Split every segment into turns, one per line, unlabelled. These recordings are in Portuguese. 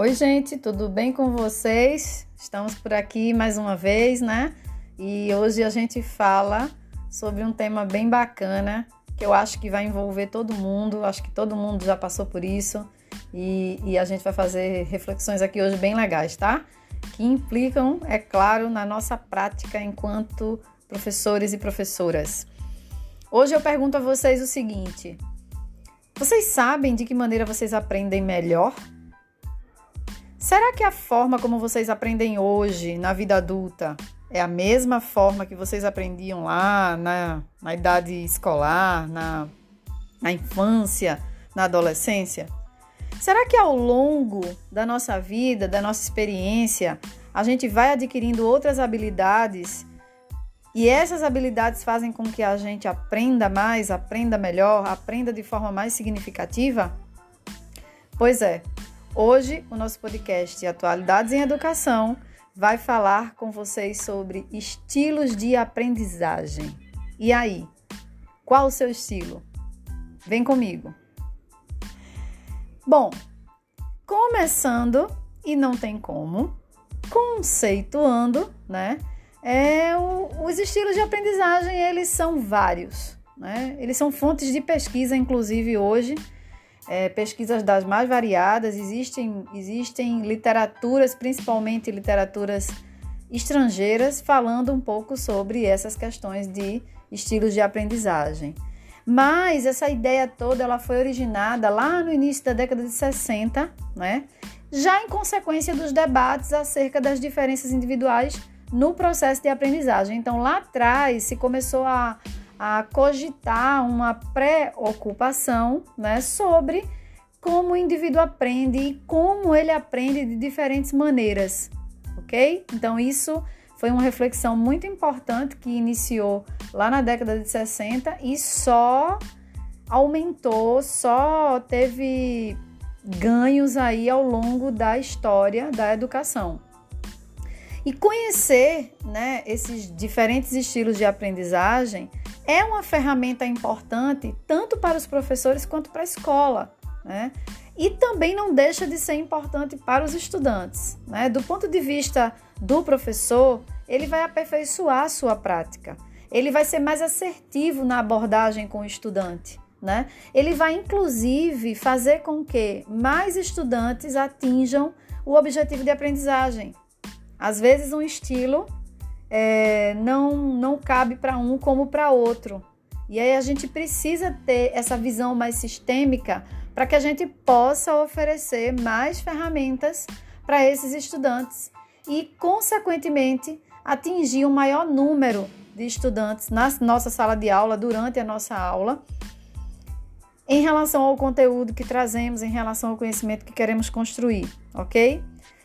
Oi, gente, tudo bem com vocês? Estamos por aqui mais uma vez, né? E hoje a gente fala sobre um tema bem bacana que eu acho que vai envolver todo mundo, acho que todo mundo já passou por isso e, e a gente vai fazer reflexões aqui hoje bem legais, tá? Que implicam, é claro, na nossa prática enquanto professores e professoras. Hoje eu pergunto a vocês o seguinte: vocês sabem de que maneira vocês aprendem melhor? Será que a forma como vocês aprendem hoje na vida adulta é a mesma forma que vocês aprendiam lá na, na idade escolar, na, na infância, na adolescência? Será que ao longo da nossa vida, da nossa experiência, a gente vai adquirindo outras habilidades e essas habilidades fazem com que a gente aprenda mais, aprenda melhor, aprenda de forma mais significativa? Pois é, Hoje, o nosso podcast Atualidades em Educação vai falar com vocês sobre estilos de aprendizagem. E aí, qual o seu estilo? Vem comigo. Bom, começando e não tem como, conceituando, né? É, o, os estilos de aprendizagem, eles são vários, né? Eles são fontes de pesquisa, inclusive hoje, é, pesquisas das mais variadas, existem, existem literaturas, principalmente literaturas estrangeiras, falando um pouco sobre essas questões de estilos de aprendizagem. Mas essa ideia toda ela foi originada lá no início da década de 60, né? já em consequência dos debates acerca das diferenças individuais no processo de aprendizagem. Então, lá atrás se começou a a cogitar uma preocupação né, sobre como o indivíduo aprende e como ele aprende de diferentes maneiras, ok? Então, isso foi uma reflexão muito importante que iniciou lá na década de 60 e só aumentou, só teve ganhos aí ao longo da história da educação. E conhecer né, esses diferentes estilos de aprendizagem é uma ferramenta importante tanto para os professores quanto para a escola. Né? E também não deixa de ser importante para os estudantes. Né? Do ponto de vista do professor, ele vai aperfeiçoar a sua prática, ele vai ser mais assertivo na abordagem com o estudante. Né? Ele vai, inclusive, fazer com que mais estudantes atinjam o objetivo de aprendizagem. Às vezes, um estilo é, não, não cabe para um como para outro. E aí a gente precisa ter essa visão mais sistêmica para que a gente possa oferecer mais ferramentas para esses estudantes e, consequentemente, atingir um maior número de estudantes na nossa sala de aula, durante a nossa aula, em relação ao conteúdo que trazemos, em relação ao conhecimento que queremos construir, ok?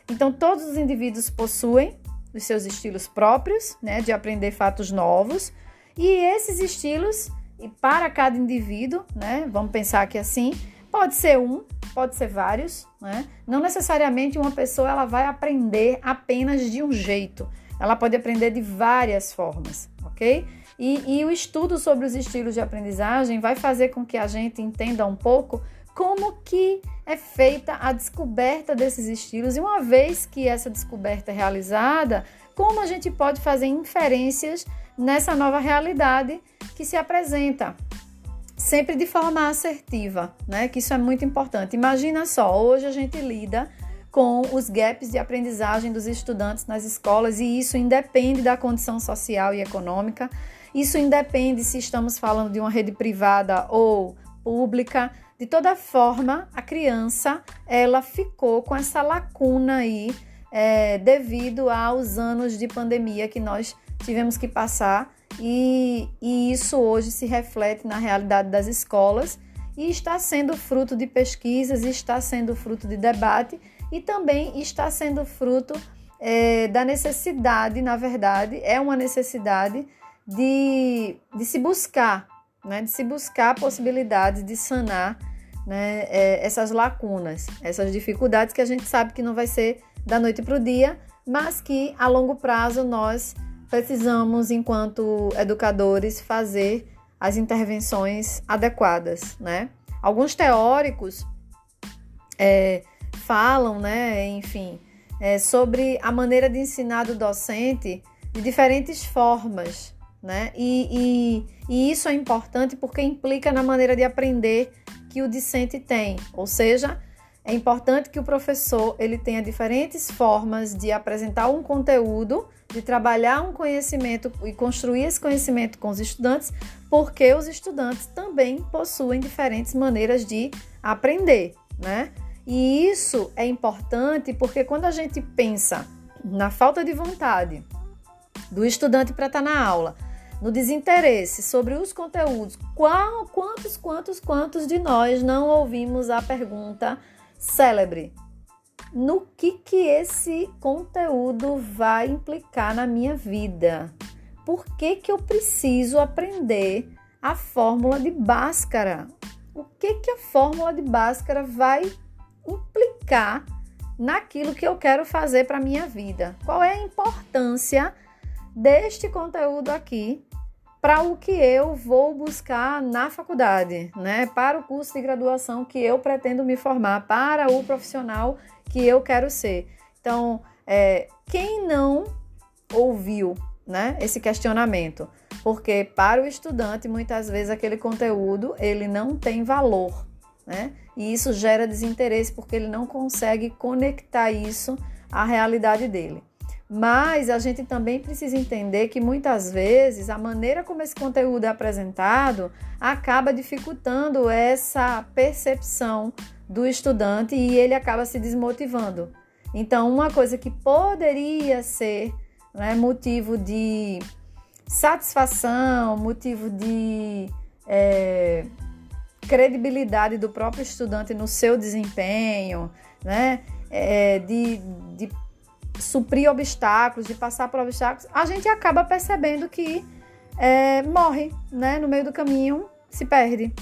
Então, todos os indivíduos possuem os seus estilos próprios, né, de aprender fatos novos, e esses estilos, e para cada indivíduo, né, vamos pensar que assim, pode ser um, pode ser vários, né? Não necessariamente uma pessoa ela vai aprender apenas de um jeito, ela pode aprender de várias formas, ok? E, e o estudo sobre os estilos de aprendizagem vai fazer com que a gente entenda um pouco como que é feita a descoberta desses estilos e uma vez que essa descoberta é realizada, como a gente pode fazer inferências nessa nova realidade que se apresenta, sempre de forma assertiva, né? Que isso é muito importante. Imagina só, hoje a gente lida com os gaps de aprendizagem dos estudantes nas escolas e isso independe da condição social e econômica. Isso independe se estamos falando de uma rede privada ou pública. De toda forma, a criança ela ficou com essa lacuna aí é, devido aos anos de pandemia que nós tivemos que passar. E, e isso hoje se reflete na realidade das escolas e está sendo fruto de pesquisas, está sendo fruto de debate e também está sendo fruto é, da necessidade, na verdade, é uma necessidade de, de se buscar né, de se buscar possibilidades de sanar né, é, essas lacunas, essas dificuldades que a gente sabe que não vai ser da noite para o dia, mas que a longo prazo nós precisamos, enquanto educadores, fazer as intervenções adequadas. Né? Alguns teóricos é, falam, né, enfim, é, sobre a maneira de ensinar do docente de diferentes formas, né? E, e, e isso é importante porque implica na maneira de aprender que o discente tem, ou seja, é importante que o professor ele tenha diferentes formas de apresentar um conteúdo, de trabalhar um conhecimento e construir esse conhecimento com os estudantes, porque os estudantes também possuem diferentes maneiras de aprender, né? E isso é importante porque quando a gente pensa na falta de vontade do estudante para estar tá na aula, no desinteresse sobre os conteúdos, qual, quantos, quantos, quantos de nós não ouvimos a pergunta célebre? No que que esse conteúdo vai implicar na minha vida? Por que que eu preciso aprender a fórmula de Bhaskara? O que que a fórmula de Bhaskara vai implicar naquilo que eu quero fazer para minha vida? Qual é a importância deste conteúdo aqui para o que eu vou buscar na faculdade, né? Para o curso de graduação que eu pretendo me formar, para o profissional que eu quero ser. Então, é, quem não ouviu, né, esse questionamento? Porque para o estudante, muitas vezes aquele conteúdo ele não tem valor, né? E isso gera desinteresse porque ele não consegue conectar isso à realidade dele. Mas a gente também precisa entender que muitas vezes a maneira como esse conteúdo é apresentado acaba dificultando essa percepção do estudante e ele acaba se desmotivando. Então, uma coisa que poderia ser né, motivo de satisfação, motivo de é, credibilidade do próprio estudante no seu desempenho, né, é, de, de suprir obstáculos, de passar por obstáculos, a gente acaba percebendo que é, morre, né? No meio do caminho se perde.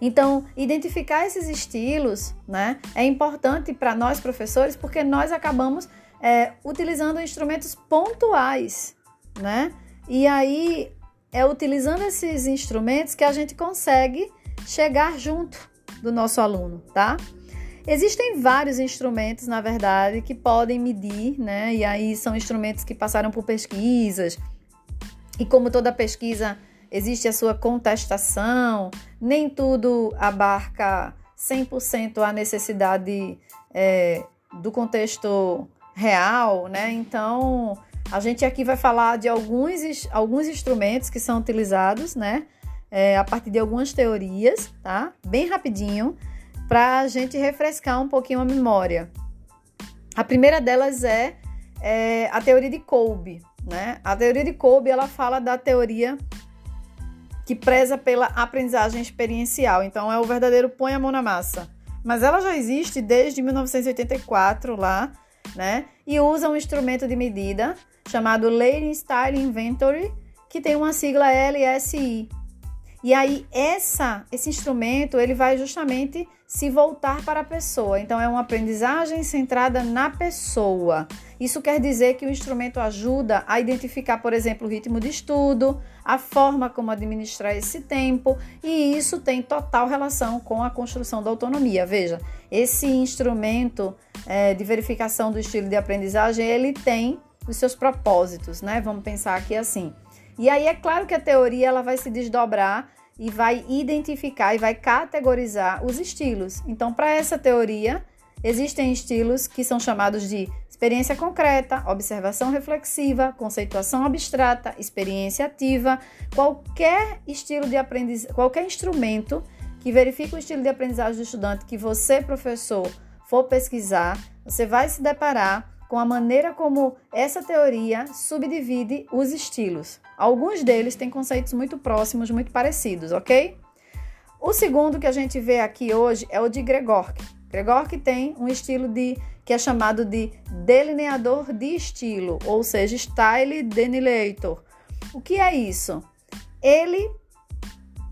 Então, identificar esses estilos, né, é importante para nós professores, porque nós acabamos é, utilizando instrumentos pontuais, né? E aí é utilizando esses instrumentos que a gente consegue chegar junto do nosso aluno, tá? Existem vários instrumentos, na verdade, que podem medir, né? E aí são instrumentos que passaram por pesquisas. E como toda pesquisa, existe a sua contestação, nem tudo abarca 100% a necessidade é, do contexto real, né? Então, a gente aqui vai falar de alguns, alguns instrumentos que são utilizados, né? É, a partir de algumas teorias, tá? Bem rapidinho para a gente refrescar um pouquinho a memória. A primeira delas é, é a teoria de Kolbe. Né? A teoria de Kolbe ela fala da teoria que preza pela aprendizagem experiencial. Então, é o verdadeiro põe a mão na massa. Mas ela já existe desde 1984 lá, né? E usa um instrumento de medida chamado Learning Style Inventory, que tem uma sigla LSI. E aí essa esse instrumento, ele vai justamente se voltar para a pessoa. Então, é uma aprendizagem centrada na pessoa. Isso quer dizer que o instrumento ajuda a identificar, por exemplo, o ritmo de estudo, a forma como administrar esse tempo, e isso tem total relação com a construção da autonomia. Veja, esse instrumento é, de verificação do estilo de aprendizagem, ele tem os seus propósitos, né? Vamos pensar aqui assim. E aí é claro que a teoria ela vai se desdobrar e vai identificar e vai categorizar os estilos. Então, para essa teoria, existem estilos que são chamados de experiência concreta, observação reflexiva, conceituação abstrata, experiência ativa, qualquer estilo de aprendizagem, qualquer instrumento que verifique o estilo de aprendizagem do estudante que você, professor, for pesquisar, você vai se deparar com a maneira como essa teoria subdivide os estilos. Alguns deles têm conceitos muito próximos, muito parecidos, ok? O segundo que a gente vê aqui hoje é o de Gregork. Gregork tem um estilo de que é chamado de delineador de estilo, ou seja, style delineator. O que é isso? Ele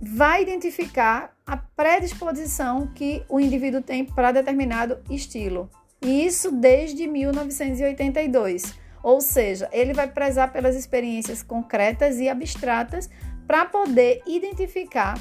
vai identificar a predisposição que o indivíduo tem para determinado estilo. E isso desde 1982. Ou seja, ele vai prezar pelas experiências concretas e abstratas para poder identificar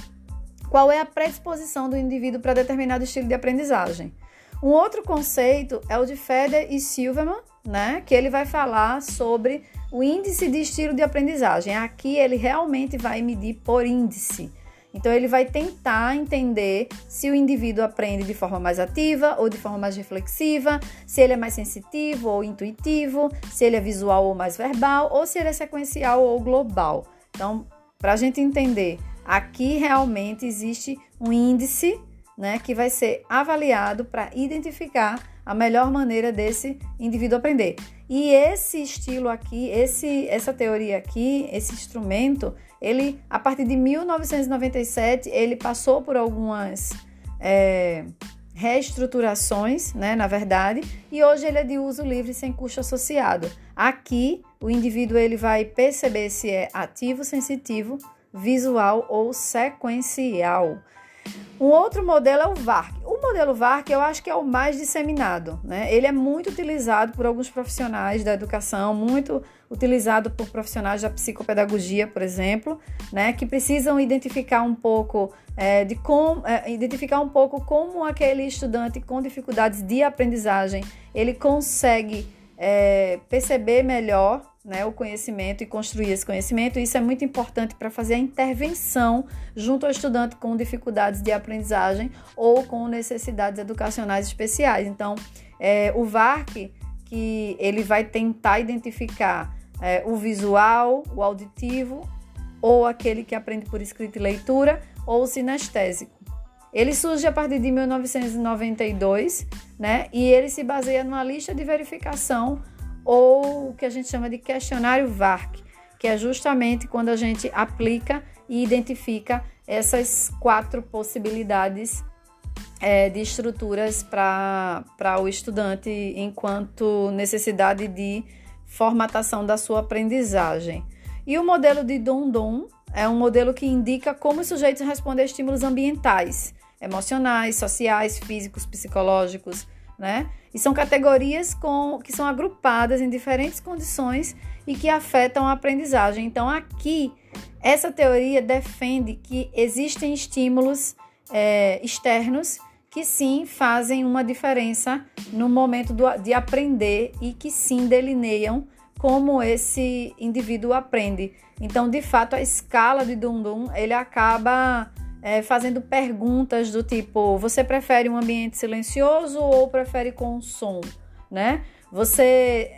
qual é a predisposição do indivíduo para determinado estilo de aprendizagem. Um outro conceito é o de Feder e Silverman, né? Que ele vai falar sobre o índice de estilo de aprendizagem. Aqui ele realmente vai medir por índice. Então ele vai tentar entender se o indivíduo aprende de forma mais ativa ou de forma mais reflexiva, se ele é mais sensitivo ou intuitivo, se ele é visual ou mais verbal, ou se ele é sequencial ou global. Então, para a gente entender, aqui realmente existe um índice né, que vai ser avaliado para identificar a melhor maneira desse indivíduo aprender. E esse estilo aqui, esse, essa teoria aqui, esse instrumento, ele, a partir de 1997, ele passou por algumas é, reestruturações, né, na verdade, e hoje ele é de uso livre sem custo associado. Aqui, o indivíduo ele vai perceber se é ativo, sensitivo, visual ou sequencial. Um outro modelo é o VARC. O modelo VARC eu acho que é o mais disseminado, né? Ele é muito utilizado por alguns profissionais da educação, muito utilizado por profissionais da psicopedagogia, por exemplo, né? Que precisam identificar um pouco é, de como é, identificar um pouco como aquele estudante com dificuldades de aprendizagem ele consegue é, perceber melhor né, o conhecimento e construir esse conhecimento. Isso é muito importante para fazer a intervenção junto ao estudante com dificuldades de aprendizagem ou com necessidades educacionais especiais. Então, é, o VARC, que ele vai tentar identificar é, o visual, o auditivo, ou aquele que aprende por escrita e leitura, ou o sinestésico. Ele surge a partir de 1992, né? E ele se baseia numa lista de verificação ou o que a gente chama de questionário VARC, que é justamente quando a gente aplica e identifica essas quatro possibilidades é, de estruturas para o estudante enquanto necessidade de formatação da sua aprendizagem. E o modelo de Dondon é um modelo que indica como os sujeitos respondem a estímulos ambientais, emocionais, sociais, físicos, psicológicos, né? E são categorias com, que são agrupadas em diferentes condições e que afetam a aprendizagem. Então, aqui, essa teoria defende que existem estímulos é, externos que sim fazem uma diferença no momento do, de aprender e que sim delineiam como esse indivíduo aprende. Então, de fato, a escala de Dundum ele acaba é, fazendo perguntas do tipo: você prefere um ambiente silencioso ou prefere com som, né? Você,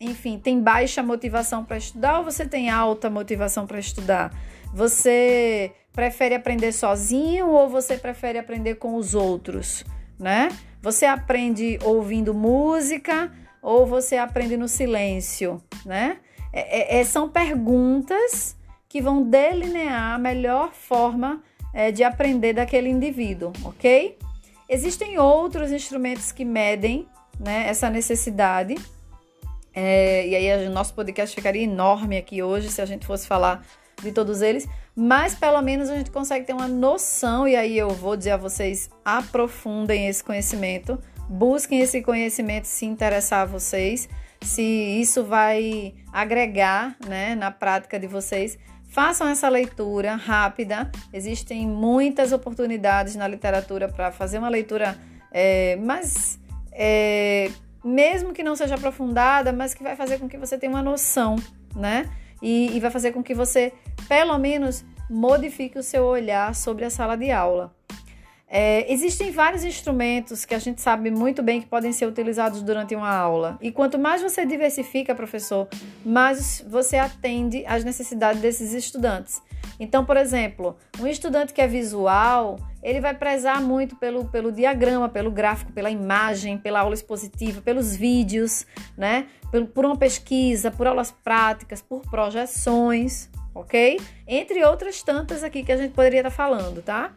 enfim, tem baixa motivação para estudar ou você tem alta motivação para estudar? Você prefere aprender sozinho ou você prefere aprender com os outros, né? Você aprende ouvindo música ou você aprende no silêncio, né? É, é, é são perguntas que vão delinear a melhor forma é, de aprender daquele indivíduo, ok? Existem outros instrumentos que medem né, essa necessidade. É, e aí o nosso podcast ficaria enorme aqui hoje se a gente fosse falar de todos eles, mas pelo menos a gente consegue ter uma noção, e aí eu vou dizer a vocês: aprofundem esse conhecimento, busquem esse conhecimento se interessar a vocês, se isso vai agregar né, na prática de vocês. Façam essa leitura rápida. Existem muitas oportunidades na literatura para fazer uma leitura é. É, mesmo que não seja aprofundada, mas que vai fazer com que você tenha uma noção, né? E, e vai fazer com que você, pelo menos, modifique o seu olhar sobre a sala de aula. É, existem vários instrumentos que a gente sabe muito bem que podem ser utilizados durante uma aula. E quanto mais você diversifica, professor, mais você atende às necessidades desses estudantes. Então, por exemplo, um estudante que é visual, ele vai prezar muito pelo, pelo diagrama, pelo gráfico, pela imagem, pela aula expositiva, pelos vídeos, né? Por, por uma pesquisa, por aulas práticas, por projeções, ok? Entre outras tantas aqui que a gente poderia estar falando, tá?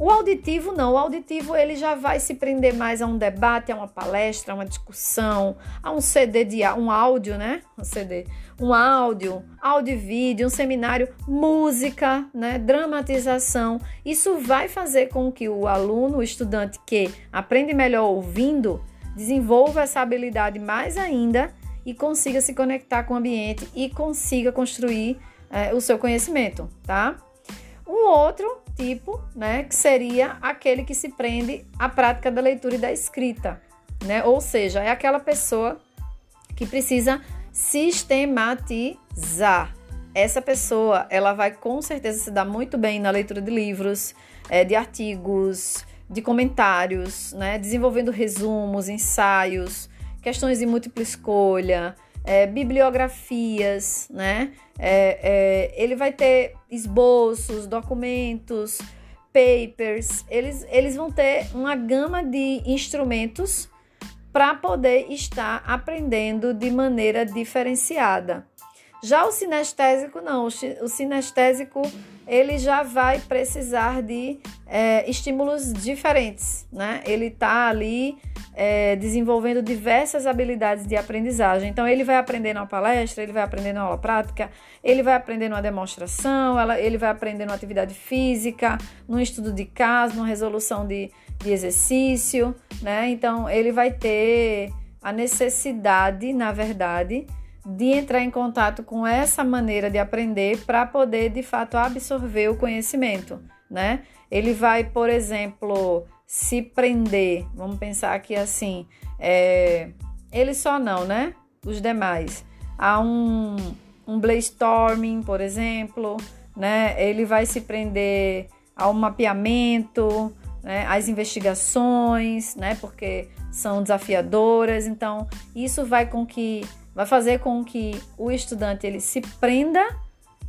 O auditivo não, o auditivo ele já vai se prender mais a um debate, a uma palestra, a uma discussão, a um CD de um áudio, né? Um CD, um áudio, áudio e vídeo, um seminário, música, né? Dramatização. Isso vai fazer com que o aluno, o estudante que aprende melhor ouvindo, desenvolva essa habilidade mais ainda e consiga se conectar com o ambiente e consiga construir é, o seu conhecimento, tá? Um outro tipo, né, que seria aquele que se prende à prática da leitura e da escrita, né? Ou seja, é aquela pessoa que precisa sistematizar. Essa pessoa, ela vai com certeza se dar muito bem na leitura de livros, é, de artigos, de comentários, né? Desenvolvendo resumos, ensaios, questões de múltipla escolha, é, bibliografias, né? É, é, ele vai ter esboços, documentos, papers, eles, eles vão ter uma gama de instrumentos para poder estar aprendendo de maneira diferenciada. Já o sinestésico, não. O sinestésico, ele já vai precisar de é, estímulos diferentes, né? Ele está ali é, desenvolvendo diversas habilidades de aprendizagem. Então, ele vai aprender na palestra, ele vai aprender na aula prática, ele vai aprender numa demonstração, ela, ele vai aprender numa atividade física, num estudo de caso, numa resolução de, de exercício, né? Então, ele vai ter a necessidade, na verdade, de entrar em contato com essa maneira de aprender para poder de fato absorver o conhecimento, né? Ele vai, por exemplo, se prender, vamos pensar aqui assim, é, ele só não, né? Os demais. Há um, um brainstorming, por exemplo, né? Ele vai se prender ao mapeamento, né? às investigações, né? Porque são desafiadoras. Então, isso vai com que vai fazer com que o estudante ele se prenda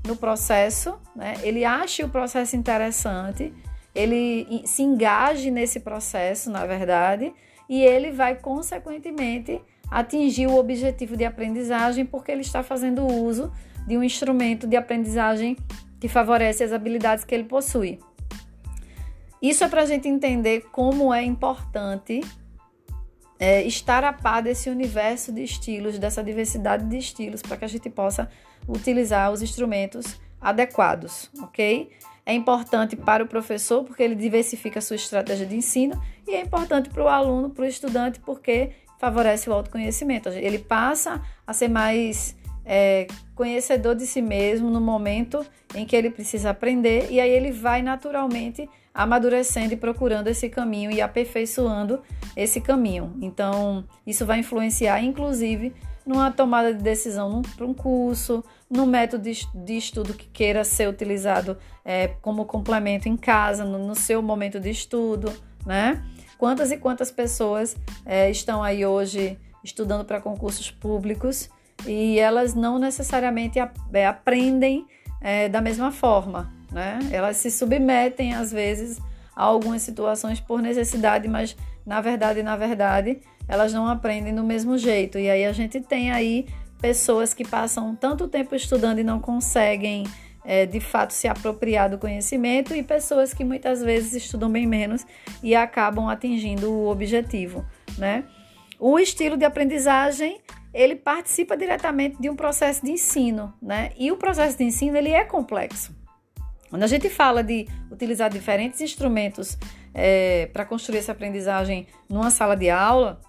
no processo, né? ele ache o processo interessante, ele se engaje nesse processo, na verdade, e ele vai, consequentemente, atingir o objetivo de aprendizagem porque ele está fazendo uso de um instrumento de aprendizagem que favorece as habilidades que ele possui. Isso é para a gente entender como é importante é, estar a par desse universo de estilos, dessa diversidade de estilos, para que a gente possa utilizar os instrumentos adequados, ok? É importante para o professor porque ele diversifica a sua estratégia de ensino e é importante para o aluno, para o estudante, porque favorece o autoconhecimento. Ele passa a ser mais é, conhecedor de si mesmo no momento em que ele precisa aprender e aí ele vai naturalmente amadurecendo e procurando esse caminho e aperfeiçoando esse caminho. Então, isso vai influenciar, inclusive, numa tomada de decisão para um curso, no método de, estudo que queira ser utilizado é, como complemento em casa, no, no, seu momento de estudo, né? Quantas e quantas pessoas é, estão aí hoje estudando para concursos públicos e elas não necessariamente é, aprendem é, da mesma forma, né? Elas se submetem às vezes a algumas situações por necessidade, mas na verdade, na verdade, elas não aprendem do mesmo jeito. E aí a gente tem aí pessoas que passam tanto tempo estudando e não conseguem é, de fato se apropriar do conhecimento e pessoas que muitas vezes estudam bem menos e acabam atingindo o objetivo, né? O estilo de aprendizagem ele participa diretamente de um processo de ensino, né? E o processo de ensino ele é complexo. Quando a gente fala de utilizar diferentes instrumentos é, para construir essa aprendizagem numa sala de aula,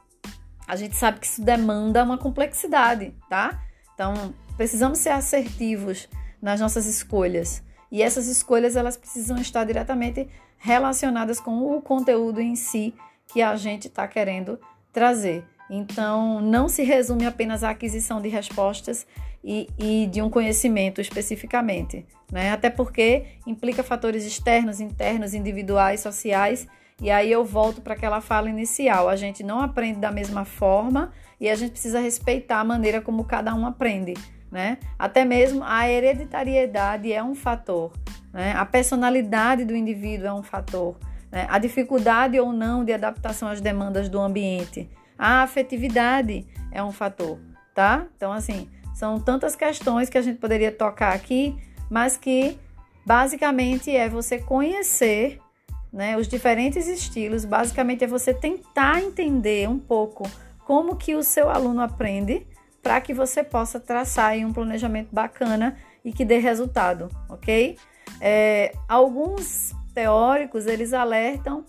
a gente sabe que isso demanda uma complexidade, tá? Então, precisamos ser assertivos nas nossas escolhas. E essas escolhas elas precisam estar diretamente relacionadas com o conteúdo em si que a gente está querendo trazer. Então, não se resume apenas à aquisição de respostas e, e de um conhecimento especificamente, né? Até porque implica fatores externos, internos, individuais, sociais. E aí eu volto para aquela fala inicial. A gente não aprende da mesma forma e a gente precisa respeitar a maneira como cada um aprende, né? Até mesmo a hereditariedade é um fator, né? A personalidade do indivíduo é um fator, né? A dificuldade ou não de adaptação às demandas do ambiente a afetividade é um fator, tá? Então, assim, são tantas questões que a gente poderia tocar aqui, mas que basicamente é você conhecer né, os diferentes estilos, basicamente é você tentar entender um pouco como que o seu aluno aprende para que você possa traçar um planejamento bacana e que dê resultado, ok? É, alguns teóricos eles alertam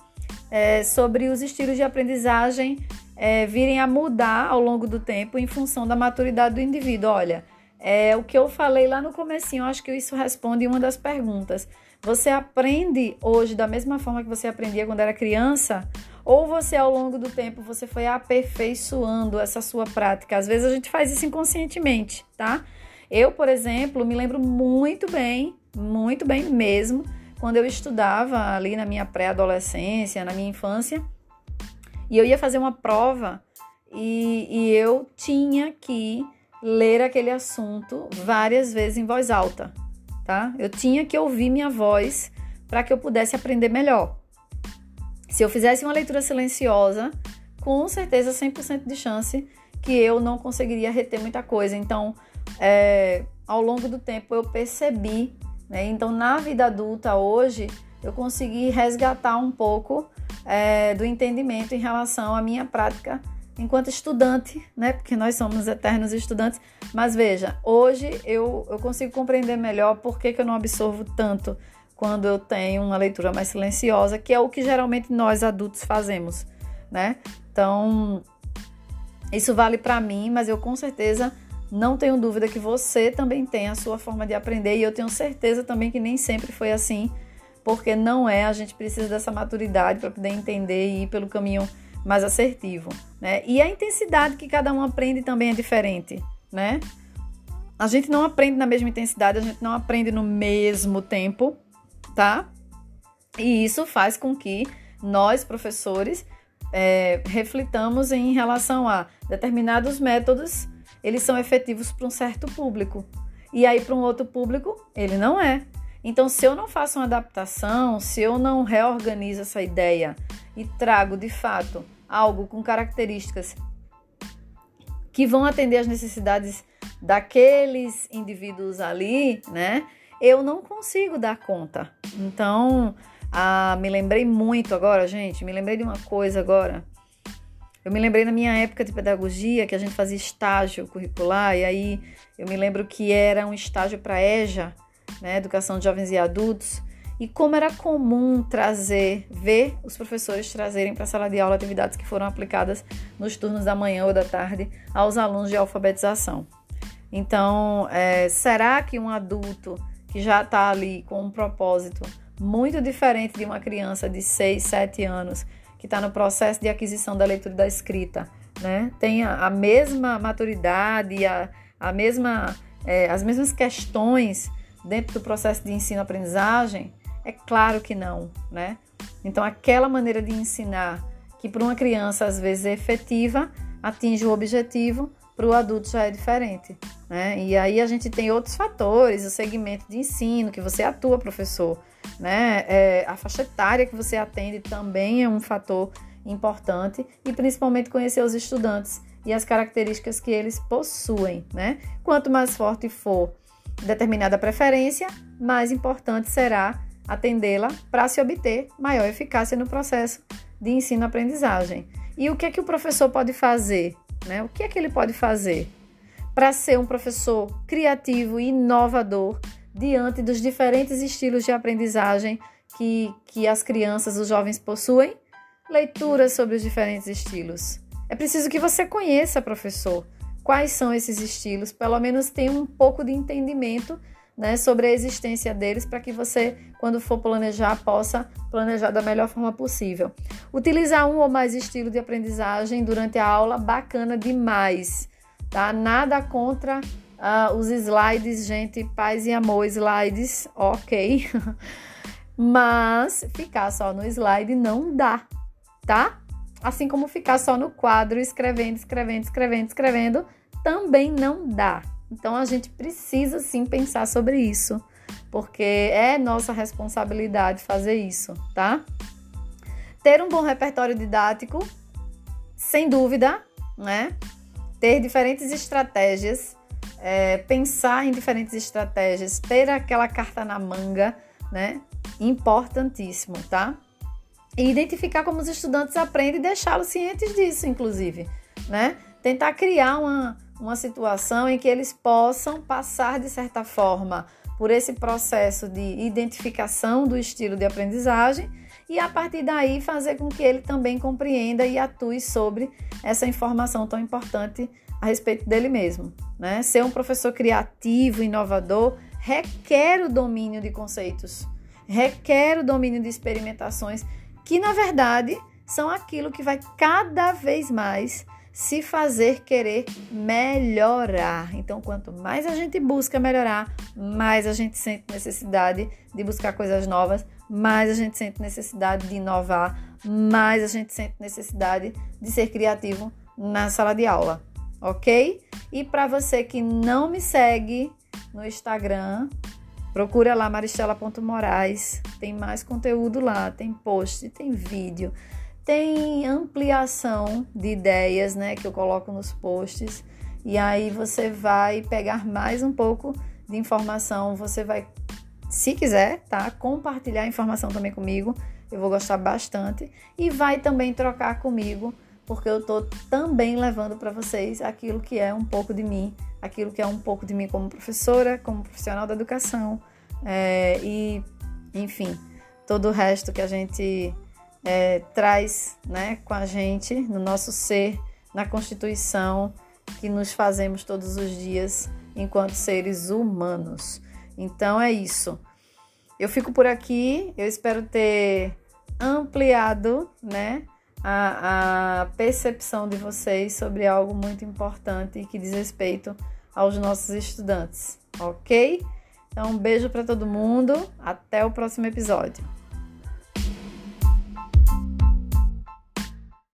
é, sobre os estilos de aprendizagem é, virem a mudar ao longo do tempo em função da maturidade do indivíduo. Olha, é o que eu falei lá no comecinho, acho que isso responde uma das perguntas. Você aprende hoje da mesma forma que você aprendia quando era criança? Ou você, ao longo do tempo, você foi aperfeiçoando essa sua prática? Às vezes a gente faz isso inconscientemente, tá? Eu, por exemplo, me lembro muito bem, muito bem mesmo, quando eu estudava ali na minha pré-adolescência, na minha infância, e eu ia fazer uma prova e, e eu tinha que ler aquele assunto várias vezes em voz alta, tá? Eu tinha que ouvir minha voz para que eu pudesse aprender melhor. Se eu fizesse uma leitura silenciosa, com certeza 100% de chance que eu não conseguiria reter muita coisa. Então, é, ao longo do tempo eu percebi, né? Então, na vida adulta hoje, eu consegui resgatar um pouco é, do entendimento em relação à minha prática enquanto estudante, né? Porque nós somos eternos estudantes. Mas veja, hoje eu, eu consigo compreender melhor por que, que eu não absorvo tanto quando eu tenho uma leitura mais silenciosa, que é o que geralmente nós adultos fazemos, né? Então, isso vale para mim, mas eu com certeza não tenho dúvida que você também tem a sua forma de aprender e eu tenho certeza também que nem sempre foi assim, porque não é, a gente precisa dessa maturidade para poder entender e ir pelo caminho mais assertivo, né? E a intensidade que cada um aprende também é diferente, né? A gente não aprende na mesma intensidade, a gente não aprende no mesmo tempo, tá? E isso faz com que nós, professores, é, reflitamos em relação a determinados métodos, eles são efetivos para um certo público. E aí, para um outro público, ele não é. Então, se eu não faço uma adaptação, se eu não reorganizo essa ideia e trago de fato algo com características que vão atender às necessidades daqueles indivíduos ali, né? Eu não consigo dar conta. Então, ah, me lembrei muito agora, gente, me lembrei de uma coisa agora. Eu me lembrei na minha época de pedagogia que a gente fazia estágio curricular e aí eu me lembro que era um estágio para EJA, né, Educação de Jovens e Adultos, e como era comum trazer, ver os professores trazerem para a sala de aula atividades que foram aplicadas nos turnos da manhã ou da tarde aos alunos de alfabetização. Então, é, será que um adulto que já está ali com um propósito muito diferente de uma criança de 6, 7 anos que está no processo de aquisição da leitura e da escrita, né? Tem a, a mesma maturidade, a, a mesma, é, as mesmas questões dentro do processo de ensino-aprendizagem? É claro que não, né? Então, aquela maneira de ensinar que para uma criança às vezes é efetiva, atinge o objetivo, para o adulto já é diferente, né? E aí a gente tem outros fatores, o segmento de ensino que você atua, professor, né? É, a faixa etária que você atende também é um fator importante e principalmente conhecer os estudantes e as características que eles possuem, né? Quanto mais forte for determinada preferência, mais importante será atendê-la para se obter maior eficácia no processo de ensino-aprendizagem. E o que é que o professor pode fazer? Né? O que é que ele pode fazer para ser um professor criativo e inovador diante dos diferentes estilos de aprendizagem que, que as crianças, os jovens possuem? Leituras sobre os diferentes estilos. É preciso que você conheça, professor, quais são esses estilos, pelo menos tenha um pouco de entendimento né, sobre a existência deles para que você, quando for planejar, possa planejar da melhor forma possível. Utilizar um ou mais estilos de aprendizagem durante a aula, bacana demais, tá? Nada contra uh, os slides, gente, paz e amor, slides, ok. Mas ficar só no slide não dá, tá? Assim como ficar só no quadro escrevendo, escrevendo, escrevendo, escrevendo, também não dá. Então a gente precisa sim pensar sobre isso, porque é nossa responsabilidade fazer isso, tá? Ter um bom repertório didático, sem dúvida, né? Ter diferentes estratégias, é, pensar em diferentes estratégias, ter aquela carta na manga, né? Importantíssimo, tá? E identificar como os estudantes aprendem e deixá-los cientes disso, inclusive, né? Tentar criar uma, uma situação em que eles possam passar, de certa forma, por esse processo de identificação do estilo de aprendizagem e a partir daí fazer com que ele também compreenda e atue sobre essa informação tão importante a respeito dele mesmo. Né? Ser um professor criativo, inovador, requer o domínio de conceitos, requer o domínio de experimentações que, na verdade, são aquilo que vai cada vez mais se fazer querer melhorar. Então, quanto mais a gente busca melhorar, mais a gente sente necessidade de buscar coisas novas, mais a gente sente necessidade de inovar, mais a gente sente necessidade de ser criativo na sala de aula, ok? E para você que não me segue no Instagram, procura lá maristela.moraes, tem mais conteúdo lá, tem post, tem vídeo tem ampliação de ideias, né, que eu coloco nos posts. E aí você vai pegar mais um pouco de informação, você vai, se quiser, tá, compartilhar informação também comigo. Eu vou gostar bastante e vai também trocar comigo, porque eu tô também levando para vocês aquilo que é um pouco de mim, aquilo que é um pouco de mim como professora, como profissional da educação, é, e enfim, todo o resto que a gente é, traz né, com a gente, no nosso ser, na Constituição que nos fazemos todos os dias enquanto seres humanos. Então é isso. Eu fico por aqui, eu espero ter ampliado né, a, a percepção de vocês sobre algo muito importante que diz respeito aos nossos estudantes, ok? Então, um beijo para todo mundo, até o próximo episódio.